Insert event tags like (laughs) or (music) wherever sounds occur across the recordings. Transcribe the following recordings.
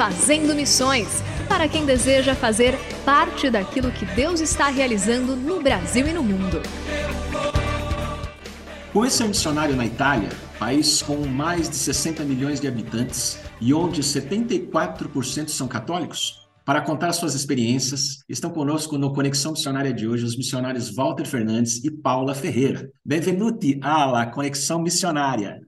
Fazendo Missões para quem deseja fazer parte daquilo que Deus está realizando no Brasil e no mundo. Conheça missionário na Itália, país com mais de 60 milhões de habitantes e onde 74% são católicos? Para contar suas experiências, estão conosco no Conexão Missionária de hoje os missionários Walter Fernandes e Paula Ferreira. Benvenuti alla Conexão Missionária.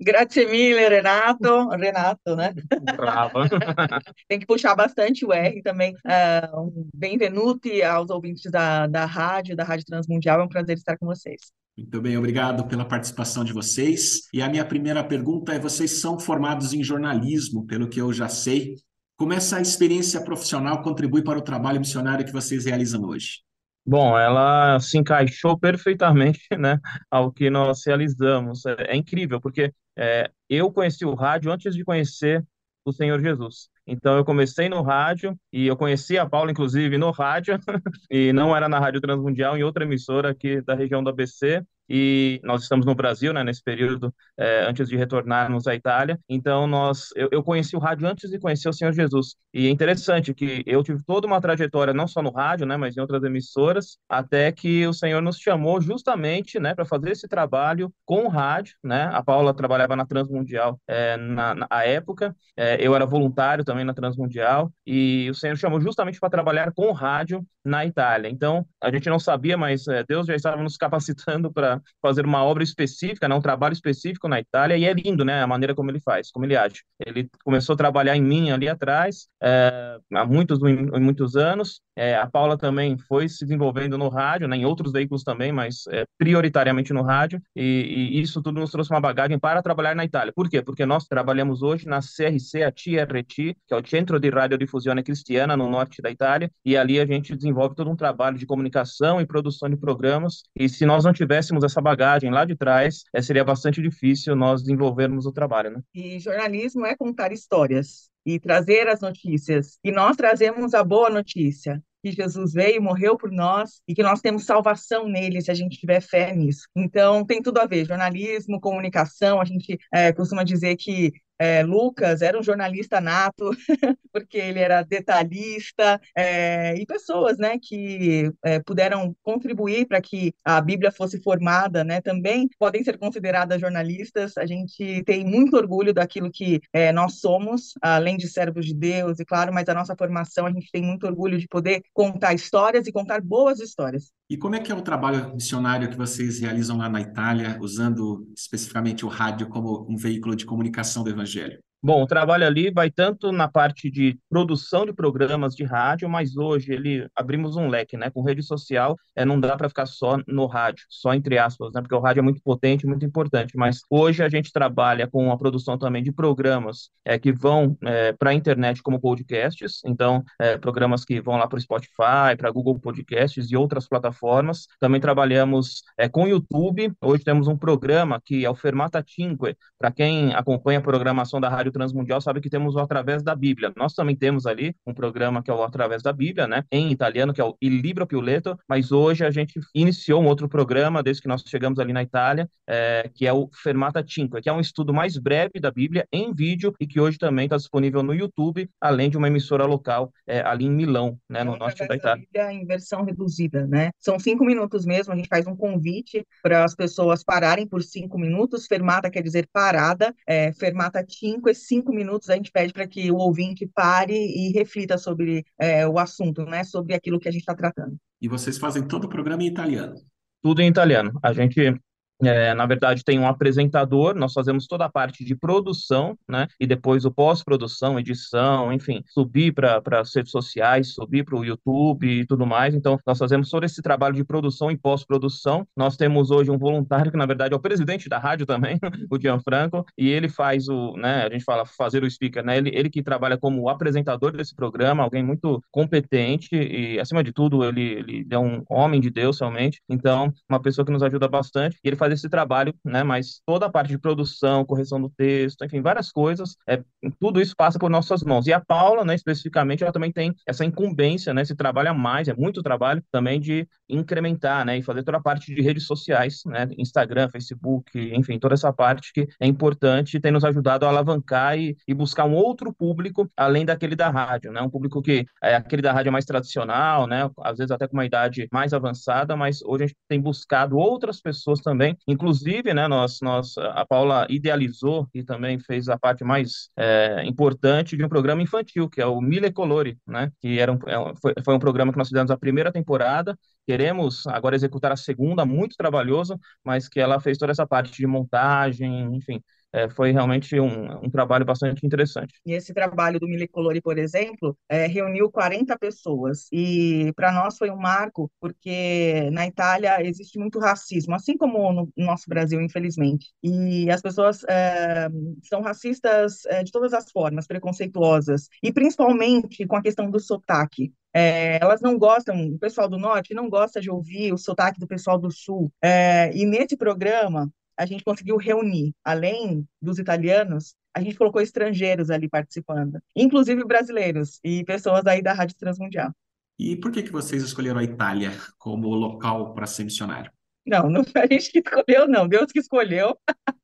Grazie mille, Renato. Renato, né? Brava. (laughs) Tem que puxar bastante o R também. Uh, um bem-venuti aos ouvintes da, da rádio, da Rádio Transmundial. É um prazer estar com vocês. Muito bem, obrigado pela participação de vocês. E a minha primeira pergunta é: vocês são formados em jornalismo, pelo que eu já sei. Como essa experiência profissional contribui para o trabalho missionário que vocês realizam hoje? Bom, ela se encaixou perfeitamente, (laughs) né, ao que nós realizamos. É, é incrível, porque é, eu conheci o rádio antes de conhecer o Senhor Jesus. Então eu comecei no rádio e eu conheci a Paula inclusive no rádio (laughs) e não era na Rádio Transmundial, em outra emissora aqui da região do ABC e nós estamos no Brasil, né, nesse período, é, antes de retornarmos à Itália. Então, nós, eu, eu, conheci o rádio antes de conhecer o Senhor Jesus. E é interessante que eu tive toda uma trajetória, não só no rádio, né, mas em outras emissoras, até que o Senhor nos chamou justamente, né, para fazer esse trabalho com o rádio, né. A Paula trabalhava na Transmundial é, na, na época, é, eu era voluntário também na Transmundial, e o Senhor chamou justamente para trabalhar com rádio na Itália. Então, a gente não sabia, mas é, Deus já estava nos (laughs) capacitando para fazer uma obra específica, né, um trabalho específico na Itália, e é lindo, né, a maneira como ele faz, como ele age. Ele começou a trabalhar em mim ali atrás, é, há muitos, muitos anos, é, a Paula também foi se desenvolvendo no rádio, né, em outros veículos também, mas prioritariamente no rádio, e, e, isso tudo nos trouxe uma bagagem para trabalhar na Itália. Por quê? Porque nós trabalhamos hoje na CRC, a TRT, que é o Centro de Radiodiffusione Cristiana, no norte da Itália, e ali a gente desenvolve todo um trabalho de comunicação e produção de programas, e se nós não tivéssemos essa bagagem lá de trás, é, seria bastante difícil nós desenvolvermos o trabalho. Né? E jornalismo é contar histórias e trazer as notícias. E nós trazemos a boa notícia que Jesus veio, morreu por nós e que nós temos salvação nele se a gente tiver fé nisso. Então tem tudo a ver, jornalismo, comunicação. A gente é, costuma dizer que é, Lucas era um jornalista nato, (laughs) porque ele era detalhista, é, e pessoas né, que é, puderam contribuir para que a Bíblia fosse formada né, também podem ser consideradas jornalistas. A gente tem muito orgulho daquilo que é, nós somos, além de servos de Deus, e claro, mas a nossa formação, a gente tem muito orgulho de poder contar histórias e contar boas histórias. E como é que é o trabalho missionário que vocês realizam lá na Itália, usando especificamente o rádio como um veículo de comunicação do Evangelho? Bom, o trabalho ali vai tanto na parte de produção de programas de rádio, mas hoje ele abrimos um leque, né? Com rede social, é, não dá para ficar só no rádio, só entre aspas, né? Porque o rádio é muito potente, muito importante. Mas hoje a gente trabalha com a produção também de programas é, que vão é, para a internet como podcasts, então é, programas que vão lá para o Spotify, para Google Podcasts e outras plataformas. Também trabalhamos é, com o YouTube. Hoje temos um programa que é o Fermata Cinque, para quem acompanha a programação da Rádio Rádio Transmundial sabe que temos o Através da Bíblia. Nós também temos ali um programa que é o Através da Bíblia, né? Em italiano, que é o Il Libro Più Letto, mas hoje a gente iniciou um outro programa, desde que nós chegamos ali na Itália, é, que é o Fermata 5, que é um estudo mais breve da Bíblia em vídeo e que hoje também está disponível no YouTube, além de uma emissora local é, ali em Milão, né, no norte da Itália. Da em versão reduzida, né? São cinco minutos mesmo, a gente faz um convite para as pessoas pararem por cinco minutos, fermata quer dizer parada, é, fermata 5 é cinco minutos, a gente pede para que o ouvinte pare e reflita sobre é, o assunto, né, sobre aquilo que a gente está tratando. E vocês fazem todo o programa em italiano? Tudo em italiano. A gente é, na verdade, tem um apresentador, nós fazemos toda a parte de produção, né? E depois o pós-produção, edição, enfim, subir para as redes sociais, subir para o YouTube e tudo mais. Então, nós fazemos todo esse trabalho de produção e pós-produção. Nós temos hoje um voluntário que, na verdade, é o presidente da rádio também, (laughs) o Gianfranco, e ele faz o, né? A gente fala fazer o speaker, né? Ele, ele que trabalha como apresentador desse programa, alguém muito competente e, acima de tudo, ele, ele é um homem de Deus, realmente. Então, uma pessoa que nos ajuda bastante. E ele faz esse trabalho, né? Mas toda a parte de produção, correção do texto, enfim, várias coisas, é, tudo isso passa por nossas mãos. E a Paula, né, especificamente, ela também tem essa incumbência, né? Se trabalha mais, é muito trabalho também de incrementar, né? E fazer toda a parte de redes sociais, né? Instagram, Facebook, enfim, toda essa parte que é importante, tem nos ajudado a alavancar e, e buscar um outro público além daquele da rádio, né? Um público que é aquele da rádio mais tradicional, né? Às vezes até com uma idade mais avançada, mas hoje a gente tem buscado outras pessoas também Inclusive, né, nós, nós, a Paula idealizou e também fez a parte mais é, importante de um programa infantil, que é o Mille Colori, né, que era um, é foi, foi um programa que nós fizemos a primeira temporada, queremos agora executar a segunda, muito trabalhoso, mas que ela fez toda essa parte de montagem, enfim, é, foi realmente um, um, trabalho bastante interessante. E esse trabalho do Milicolori, por exemplo, é, reuniu 40 pessoas e para nós foi um marco porque na Itália existe muito racismo, assim como no nosso Brasil, infelizmente. E as pessoas é, são racistas é, de todas as formas, preconceituosas e principalmente com a questão do sotaque. É, elas não gostam, o pessoal do norte não gosta de ouvir o sotaque do pessoal do sul. É, e nesse programa, a gente conseguiu reunir, além dos italianos, a gente colocou estrangeiros ali participando, inclusive brasileiros e pessoas aí da Rádio Transmundial. E por que que vocês escolheram a Itália como local para ser missionário? Não, não foi (laughs) a gente que escolheu, não, Deus que escolheu. (laughs)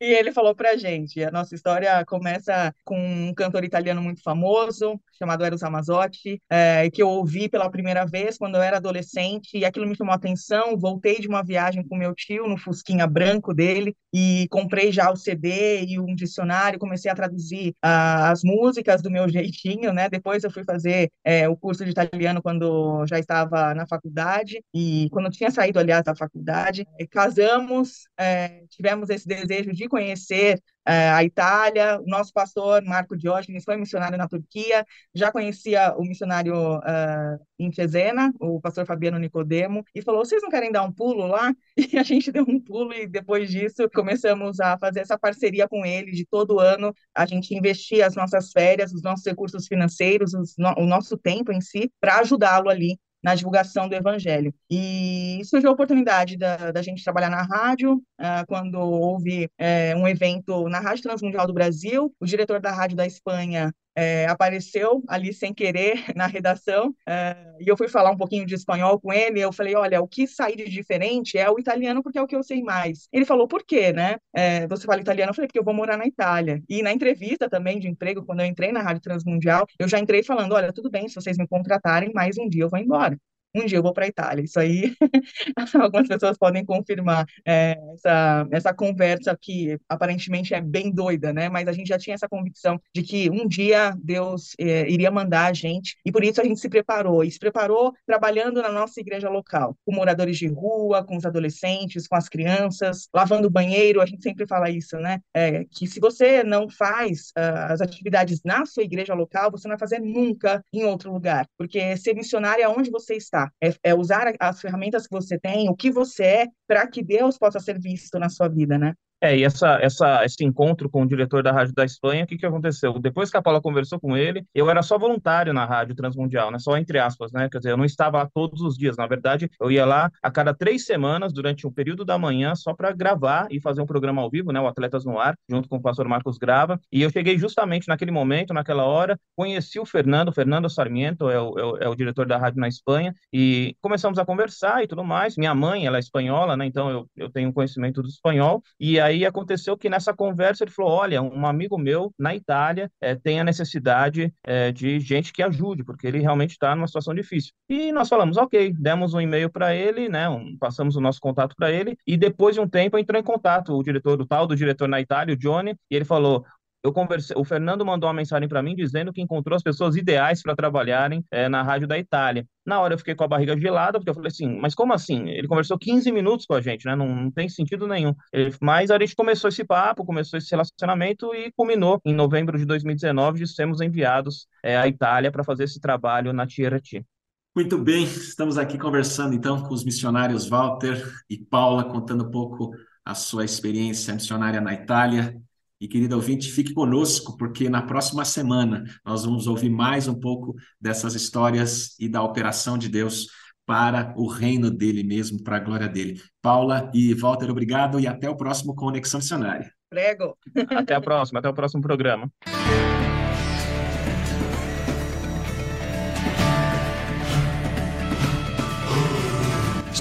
E ele falou pra gente, a nossa história começa com um cantor italiano muito famoso, chamado Eros Ramazzotti, é, que eu ouvi pela primeira vez quando eu era adolescente, e aquilo me chamou atenção, voltei de uma viagem com meu tio no Fusquinha branco dele, e comprei já o CD e um dicionário, comecei a traduzir as músicas do meu (laughs) jeitinho, né? Depois eu fui fazer é, o curso de italiano quando já estava na faculdade, e quando tinha saído, aliás, da faculdade, casamos, é, tivemos esse desejo de conhecer uh, a Itália. O nosso pastor, Marco Diógenes, foi missionário na Turquia, já conhecia o missionário uh, em Cesena, o pastor Fabiano Nicodemo, e falou: vocês não querem dar um pulo lá? (laughs) E a gente deu um pulo, e depois disso começamos a fazer essa parceria com ele, de todo ano a gente investir as nossas férias, os nossos recursos financeiros, no, o nosso tempo em si, para ajudá-lo ali na divulgação do evangelho. E surgiu a oportunidade da, da gente trabalhar na rádio, uh, quando houve uh, um evento na Rádio Transmundial do Brasil, o diretor da rádio da Espanha é, apareceu ali sem querer (laughs) na redação é, e eu fui falar um pouquinho de espanhol com ele. Eu falei: Olha, o que sair de diferente é o italiano, porque é o que eu sei mais. Ele falou: Por quê, né? É, você fala italiano? Eu falei: Porque eu vou morar na Itália. E na entrevista também de emprego, quando eu entrei na Rádio Transmundial, eu já entrei falando: Olha, tudo bem, se vocês me contratarem, mais um dia eu vou embora um dia eu vou para a Itália. Isso aí, (laughs) algumas pessoas podem confirmar é, essa, essa conversa que aparentemente é bem doida, né? Mas a gente já tinha essa convicção de que um dia Deus é, iria mandar a gente, e por isso a gente se preparou. E se preparou trabalhando na nossa igreja local, com moradores de rua, com os adolescentes, com as crianças, lavando banheiro. A gente sempre fala isso, né? É, que se você não faz uh, as atividades na sua igreja local, você não vai fazer nunca em outro lugar, porque ser missionário é onde você está é, é usar as ferramentas que você tem, o que você é, para que Deus possa ser visto na sua vida, né? É, e essa, essa, esse encontro com o diretor da Rádio da Espanha, o que, que aconteceu? Depois que a Paula conversou com ele, eu era só voluntário na Rádio Transmundial, né? Só entre aspas, né? Quer dizer, eu não estava lá todos os dias. Na verdade, eu ia lá a cada três semanas, durante um período da manhã, só para gravar e fazer um programa ao vivo, né? O Atletas no Ar, junto com o pastor Marcos Grava. E eu cheguei justamente naquele momento, naquela hora, conheci o Fernando, Fernando Sarmiento, é o, é o, é o diretor da rádio na Espanha, e começamos a conversar e tudo mais. Minha mãe, ela é espanhola, né? Então eu, eu tenho conhecimento do espanhol. E aí aí aconteceu que nessa conversa ele falou: olha, um amigo meu na Itália é, tem a necessidade é, de gente que ajude, porque ele realmente está numa situação difícil. E nós falamos, ok, demos um e-mail para ele, né? Um, passamos o nosso contato para ele, e depois de um tempo entrou em contato o diretor do tal, do diretor na Itália, o Johnny, e ele falou: eu conversei, o Fernando mandou uma mensagem para mim dizendo que encontrou as pessoas ideais para trabalharem é, na rádio da Itália. Na hora eu fiquei com a barriga gelada, porque eu falei assim, mas como assim? Ele conversou 15 minutos com a gente, né? Não, não tem sentido nenhum. Ele, mas a gente começou esse papo, começou esse relacionamento e culminou em novembro de 2019 de sermos enviados é, à Itália para fazer esse trabalho na Tierati. Muito bem, estamos aqui conversando então com os missionários Walter e Paula, contando um pouco a sua experiência missionária na Itália. E, querido ouvinte, fique conosco, porque na próxima semana nós vamos ouvir mais um pouco dessas histórias e da operação de Deus para o reino dele mesmo, para a glória dele. Paula e Walter, obrigado e até o próximo Conexão Missionária. Prego. Até a próxima, até o próximo programa.